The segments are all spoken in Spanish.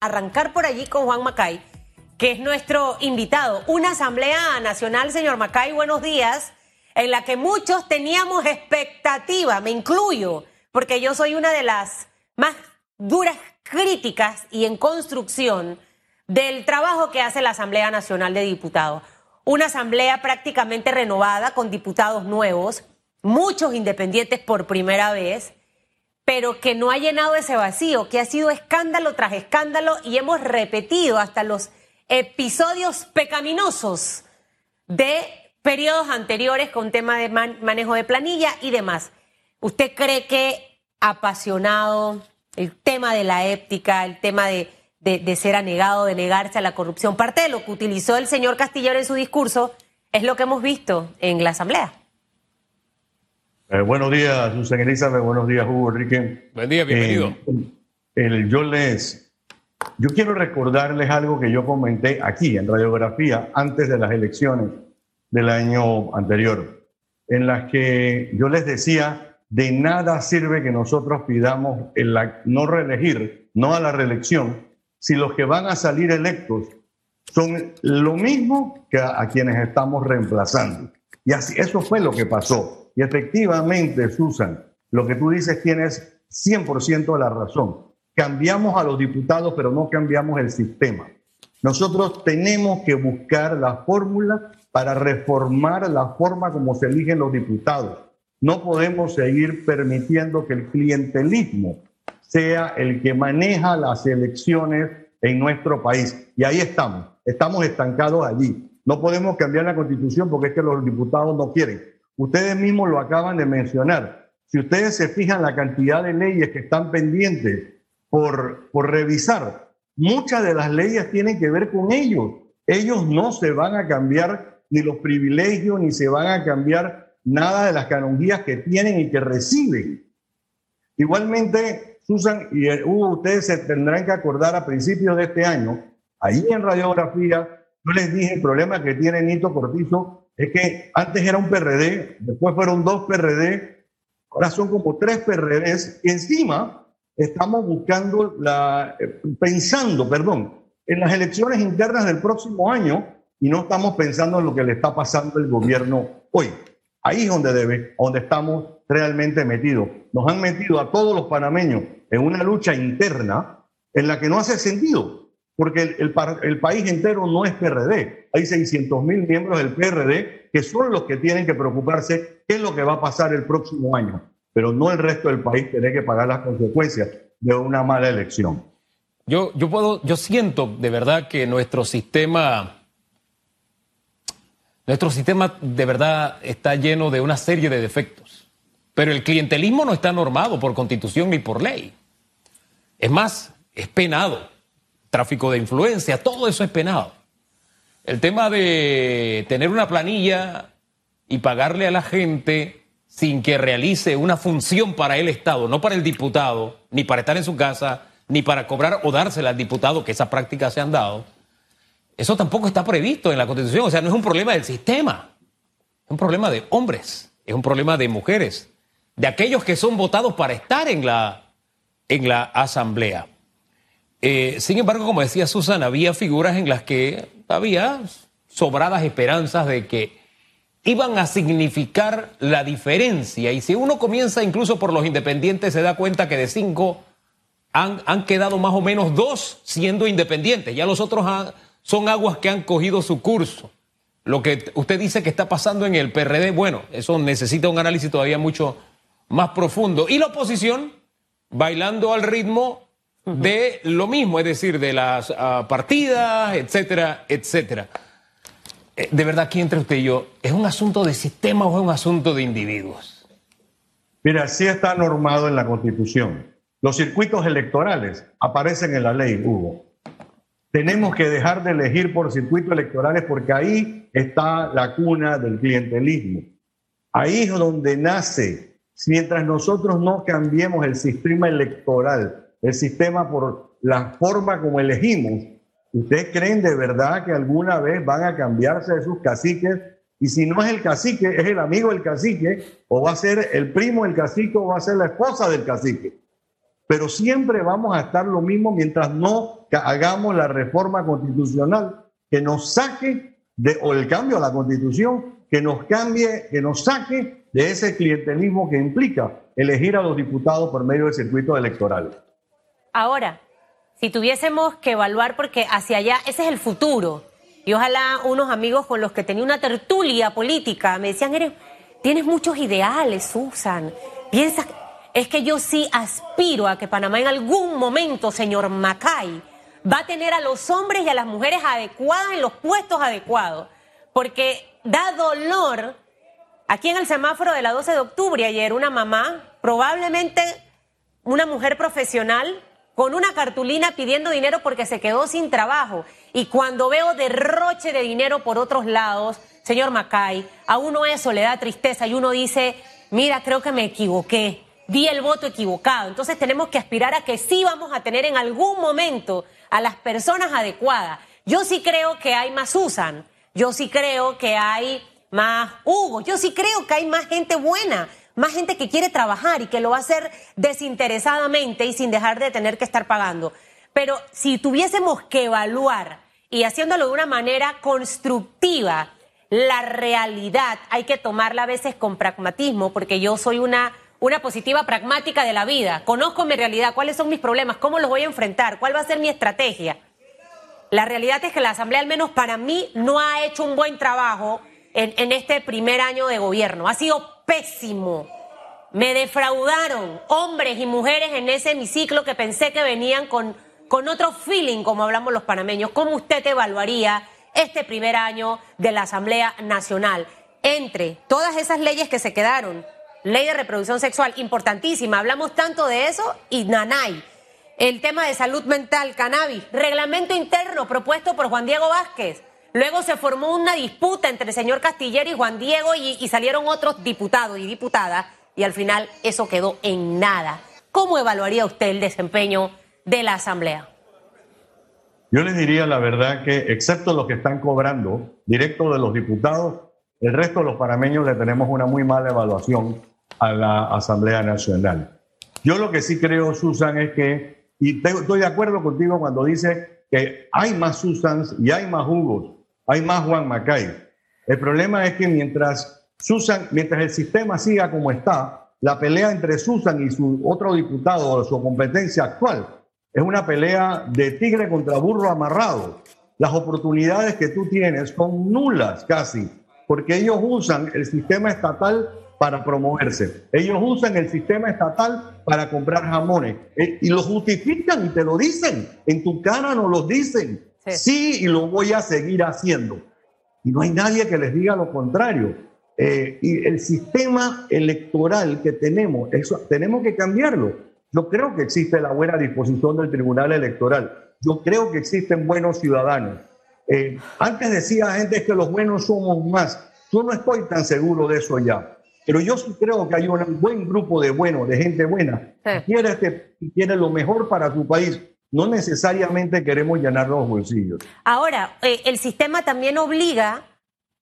arrancar por allí con Juan Macay, que es nuestro invitado. Una Asamblea Nacional, señor Macay, buenos días, en la que muchos teníamos expectativa, me incluyo, porque yo soy una de las más duras críticas y en construcción del trabajo que hace la Asamblea Nacional de Diputados. Una asamblea prácticamente renovada con diputados nuevos, muchos independientes por primera vez, pero que no ha llenado ese vacío, que ha sido escándalo tras escándalo y hemos repetido hasta los episodios pecaminosos de periodos anteriores con tema de manejo de planilla y demás. ¿Usted cree que apasionado el tema de la ética, el tema de, de, ser anegado, de negarse a la corrupción, parte de lo que utilizó el señor Castillero en su discurso, es lo que hemos visto en la Asamblea? Eh, buenos días, Susan Elizabeth. Buenos días, Hugo Enrique. Buen día, bienvenido. Eh, yo les. Yo quiero recordarles algo que yo comenté aquí en radiografía antes de las elecciones del año anterior, en las que yo les decía, de nada sirve que nosotros pidamos el, no reelegir, no a la reelección, si los que van a salir electos son lo mismo que a, a quienes estamos reemplazando. Y así, eso fue lo que pasó. Y efectivamente, Susan, lo que tú dices tienes 100% de la razón. Cambiamos a los diputados, pero no cambiamos el sistema. Nosotros tenemos que buscar la fórmula para reformar la forma como se eligen los diputados. No podemos seguir permitiendo que el clientelismo sea el que maneja las elecciones en nuestro país. Y ahí estamos, estamos estancados allí. No podemos cambiar la constitución porque es que los diputados no quieren. Ustedes mismos lo acaban de mencionar. Si ustedes se fijan la cantidad de leyes que están pendientes por, por revisar, muchas de las leyes tienen que ver con ellos. Ellos no se van a cambiar ni los privilegios, ni se van a cambiar nada de las canonjías que tienen y que reciben. Igualmente, Susan y Hugo, ustedes se tendrán que acordar a principios de este año, ahí en radiografía, yo les dije el problema que tiene Nito Cortizo es que antes era un PRD, después fueron dos PRD, ahora son como tres PRDs y encima estamos buscando la, eh, pensando, perdón, en las elecciones internas del próximo año y no estamos pensando en lo que le está pasando al gobierno hoy. Ahí es donde debe, donde estamos realmente metidos. Nos han metido a todos los panameños en una lucha interna en la que no hace sentido porque el, país entero no es PRD. Hay 600 mil miembros del PRD que son los que tienen que preocuparse qué es lo que va a pasar el próximo año, pero no el resto del país tiene que pagar las consecuencias de una mala elección. Yo, puedo, yo siento de verdad que nuestro sistema, nuestro sistema de verdad está lleno de una serie de defectos, pero el clientelismo no está normado por constitución ni por ley. Es más, es penado tráfico de influencia, todo eso es penado. El tema de tener una planilla y pagarle a la gente sin que realice una función para el Estado, no para el diputado, ni para estar en su casa, ni para cobrar o dársela al diputado, que esas prácticas se han dado, eso tampoco está previsto en la Constitución. O sea, no es un problema del sistema, es un problema de hombres, es un problema de mujeres, de aquellos que son votados para estar en la, en la Asamblea. Eh, sin embargo, como decía Susan, había figuras en las que había sobradas esperanzas de que iban a significar la diferencia. Y si uno comienza incluso por los independientes, se da cuenta que de cinco han, han quedado más o menos dos siendo independientes. Ya los otros son aguas que han cogido su curso. Lo que usted dice que está pasando en el PRD, bueno, eso necesita un análisis todavía mucho más profundo. Y la oposición, bailando al ritmo de lo mismo, es decir, de las ah, partidas, etcétera, etcétera. Eh, de verdad, aquí entre usted y yo, ¿es un asunto de sistema o es un asunto de individuos? Mira, sí está normado en la Constitución. Los circuitos electorales aparecen en la ley, Hugo. Tenemos que dejar de elegir por circuitos electorales porque ahí está la cuna del clientelismo. Ahí es donde nace. Mientras nosotros no cambiemos el sistema electoral, el sistema por la forma como elegimos. ¿Ustedes creen de verdad que alguna vez van a cambiarse de sus caciques? Y si no es el cacique, es el amigo del cacique, o va a ser el primo del cacique, o va a ser la esposa del cacique. Pero siempre vamos a estar lo mismo mientras no hagamos la reforma constitucional que nos saque de, o el cambio a la constitución que nos cambie, que nos saque de ese clientelismo que implica elegir a los diputados por medio del circuito electoral. Ahora, si tuviésemos que evaluar, porque hacia allá, ese es el futuro, y ojalá unos amigos con los que tenía una tertulia política me decían, eres, tienes muchos ideales, Susan, piensas, es que yo sí aspiro a que Panamá en algún momento, señor Macay, va a tener a los hombres y a las mujeres adecuadas en los puestos adecuados, porque da dolor. Aquí en el semáforo de la 12 de octubre ayer una mamá, probablemente una mujer profesional, con una cartulina pidiendo dinero porque se quedó sin trabajo. Y cuando veo derroche de dinero por otros lados, señor Macay, a uno eso le da tristeza y uno dice, mira, creo que me equivoqué, di el voto equivocado. Entonces tenemos que aspirar a que sí vamos a tener en algún momento a las personas adecuadas. Yo sí creo que hay más Susan, yo sí creo que hay más Hugo, yo sí creo que hay más gente buena, más gente que quiere trabajar y que lo va a hacer desinteresadamente y sin dejar de tener que estar pagando. Pero si tuviésemos que evaluar y haciéndolo de una manera constructiva, la realidad hay que tomarla a veces con pragmatismo, porque yo soy una, una positiva pragmática de la vida. Conozco mi realidad, cuáles son mis problemas, cómo los voy a enfrentar, cuál va a ser mi estrategia. La realidad es que la Asamblea, al menos para mí, no ha hecho un buen trabajo en, en este primer año de gobierno. Ha sido pésimo. Me defraudaron hombres y mujeres en ese hemiciclo que pensé que venían con, con otro feeling, como hablamos los panameños. ¿Cómo usted evaluaría este primer año de la Asamblea Nacional? Entre todas esas leyes que se quedaron, ley de reproducción sexual, importantísima, hablamos tanto de eso, y Nanay el tema de salud mental, cannabis, reglamento interno propuesto por Juan Diego Vázquez. Luego se formó una disputa entre el señor Castillero y Juan Diego y, salieron otros diputados y diputadas y al final eso quedó en nada. ¿Cómo evaluaría usted el desempeño de la Asamblea? Yo les diría la verdad que, excepto los que están cobrando directo de los diputados, el resto de los panameños le tenemos una muy mala evaluación a la Asamblea Nacional. Yo lo que sí creo, Susan, es que y estoy de acuerdo contigo cuando dice que hay más Susans y hay más Jugos, hay más Juan Macay. El problema es que mientras Susan, mientras el sistema siga como está, la pelea entre Susan y su otro diputado de su competencia actual es una pelea de tigre contra burro amarrado. Las oportunidades que tú tienes son nulas casi, porque ellos usan el sistema estatal para promoverse. Ellos usan el sistema estatal para comprar jamones eh, y lo justifican y te lo dicen. En tu cara no lo dicen. Sí. y lo voy a seguir haciendo. Y no hay nadie que les diga lo contrario. Eh, y el sistema electoral que tenemos, eso, tenemos que cambiarlo. Yo creo que existe la buena disposición del Tribunal Electoral. Yo creo que existen buenos ciudadanos. Eh, antes decía gente que los buenos somos más. Yo no estoy tan seguro de eso ya. Pero yo sí creo que hay un buen grupo de buenos, de gente buena, que quiere, este, quiere lo mejor para su país. No necesariamente queremos llenar los bolsillos. Ahora, eh, el sistema también obliga.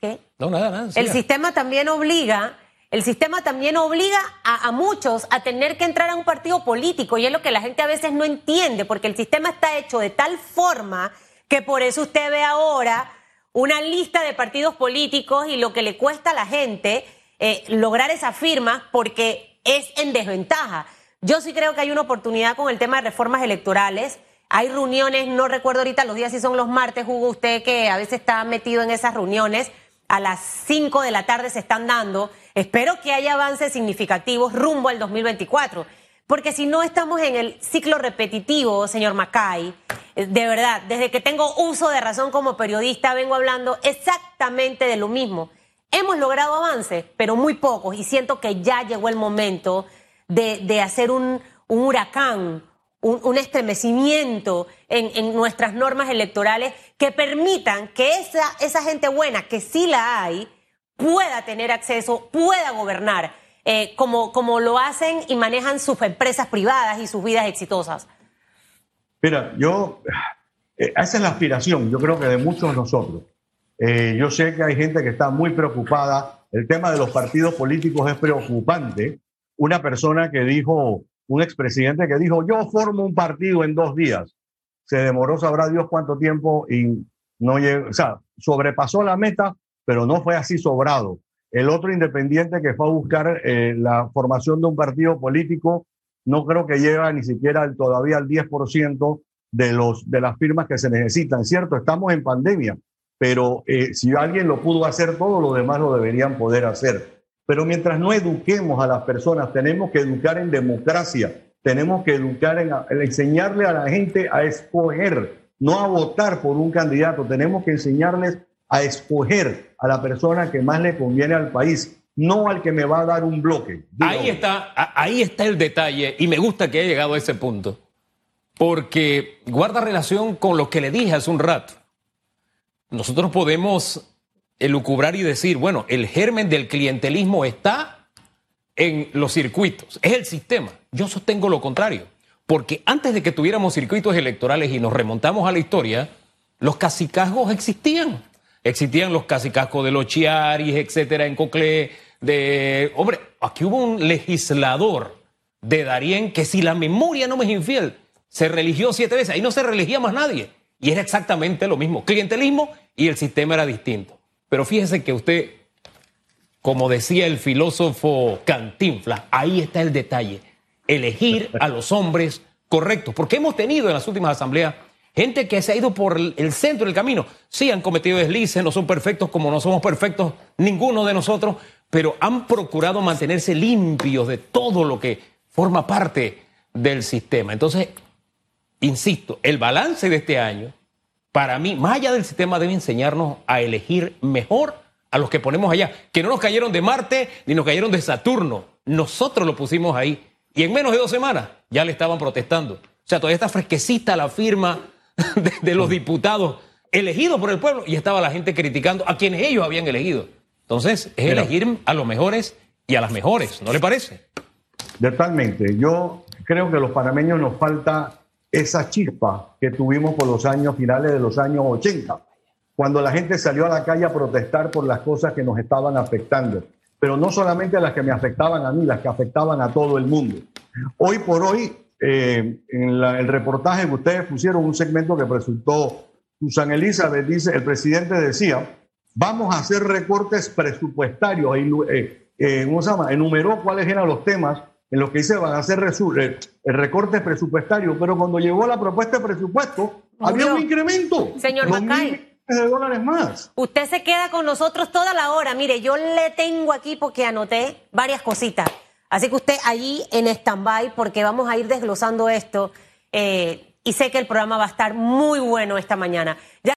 ¿Qué? No, nada, nada. El sistema también obliga. El sistema también obliga a, a, muchos a tener que entrar a un partido político y es lo que la gente a veces no entiende, porque el sistema está hecho de tal forma que por eso usted ve ahora una lista de partidos políticos y lo que le cuesta a la gente eh, lograr esa firma porque es en desventaja. Yo sí creo que hay una oportunidad con el tema de reformas electorales. Hay reuniones, no recuerdo ahorita los días si son los martes, Hugo, usted que a veces está metido en esas reuniones. A las 5 de la tarde se están dando. Espero que haya avances significativos rumbo al 2024. Porque si no estamos en el ciclo repetitivo, señor Macay, eh, de verdad, desde que tengo uso de razón como periodista, vengo hablando exactamente de lo mismo. Hemos logrado avances, pero muy pocos, y siento que ya llegó el momento de, hacer un, huracán, un, estremecimiento en, nuestras normas electorales que permitan que esa, esa gente buena, que sí la hay, pueda tener acceso, pueda gobernar, eh, como, como lo hacen y manejan sus empresas privadas y sus vidas exitosas. Mira, yo, eh, esa es la aspiración, yo creo que de muchos de nosotros. Eh, yo sé que hay gente que está muy preocupada. El tema de los partidos políticos es preocupante. Una persona que dijo, un expresidente que dijo, yo formo un partido en dos días. se demoró, sabrá Dios cuánto tiempo y no llegó, o sea, sobrepasó la meta, pero no fue así sobrado. El otro independiente que fue a buscar eh, la formación de un partido político, no creo que llega ni siquiera todavía al 10% de, los, de las firmas que se necesitan, ¿cierto? Estamos en pandemia, pero eh, si alguien lo pudo hacer todo, los demás lo deberían poder hacer. Pero mientras no eduquemos a las personas, tenemos que educar en democracia, tenemos que educar en, en enseñarle a la gente a escoger, no a votar por un candidato, tenemos que enseñarles a escoger a la persona que más le conviene al país, no al que me va a dar un bloque. Ahí está, ahí está el detalle y me gusta que haya llegado a ese punto, porque guarda relación con lo que le dije hace un rato. Nosotros podemos elucubrar y decir, bueno, el germen del clientelismo está en los circuitos, es el sistema. Yo sostengo lo contrario, porque antes de que tuviéramos circuitos electorales y nos remontamos a la historia, los cacicazgos existían existían los casicascos de los chiaris, etcétera, en Coclé, de... Hombre, aquí hubo un legislador de Darién que si la memoria no me es infiel, se religió siete veces, ahí no se religía más nadie. Y era exactamente lo mismo, clientelismo y el sistema era distinto. Pero fíjese que usted, como decía el filósofo Cantinflas, ahí está el detalle, elegir a los hombres correctos, porque hemos tenido en las últimas asambleas Gente que se ha ido por el centro del camino. Sí, han cometido deslices, no son perfectos como no somos perfectos ninguno de nosotros, pero han procurado mantenerse limpios de todo lo que forma parte del sistema. Entonces, insisto, el balance de este año, para mí, más allá del sistema, debe enseñarnos a elegir mejor a los que ponemos allá, que no nos cayeron de Marte ni nos cayeron de Saturno. Nosotros lo pusimos ahí. Y en menos de dos semanas ya le estaban protestando. O sea, todavía está fresquecita la firma de, los diputados elegidos por el pueblo y estaba la gente criticando a quienes ellos habían elegido. Entonces, es elegir a los mejores y a las mejores, ¿no le parece? Totalmente. Yo creo que a los panameños nos falta esa chispa que tuvimos por los años finales de los años 80, cuando la gente salió a la calle a protestar por las cosas que nos estaban afectando, pero no solamente las que me afectaban a mí, las que afectaban a todo el mundo. Hoy por hoy eh, en el reportaje que ustedes pusieron, un segmento que presentó Susan Elizabeth, dice, el presidente decía, vamos a hacer recortes presupuestarios, eh, eh, ¿cómo se llama? Enumeró cuáles eran los temas en los que dice van a hacer eh, recortes presupuestarios, pero cuando llegó la propuesta de presupuesto, había un incremento. Señor Macay. de dólares más. Usted se queda con nosotros toda la hora. Mire, yo le tengo aquí porque anoté varias cositas. Así que usted allí en stand-by porque vamos a ir desglosando esto eh, y sé que el programa va a estar muy bueno esta mañana.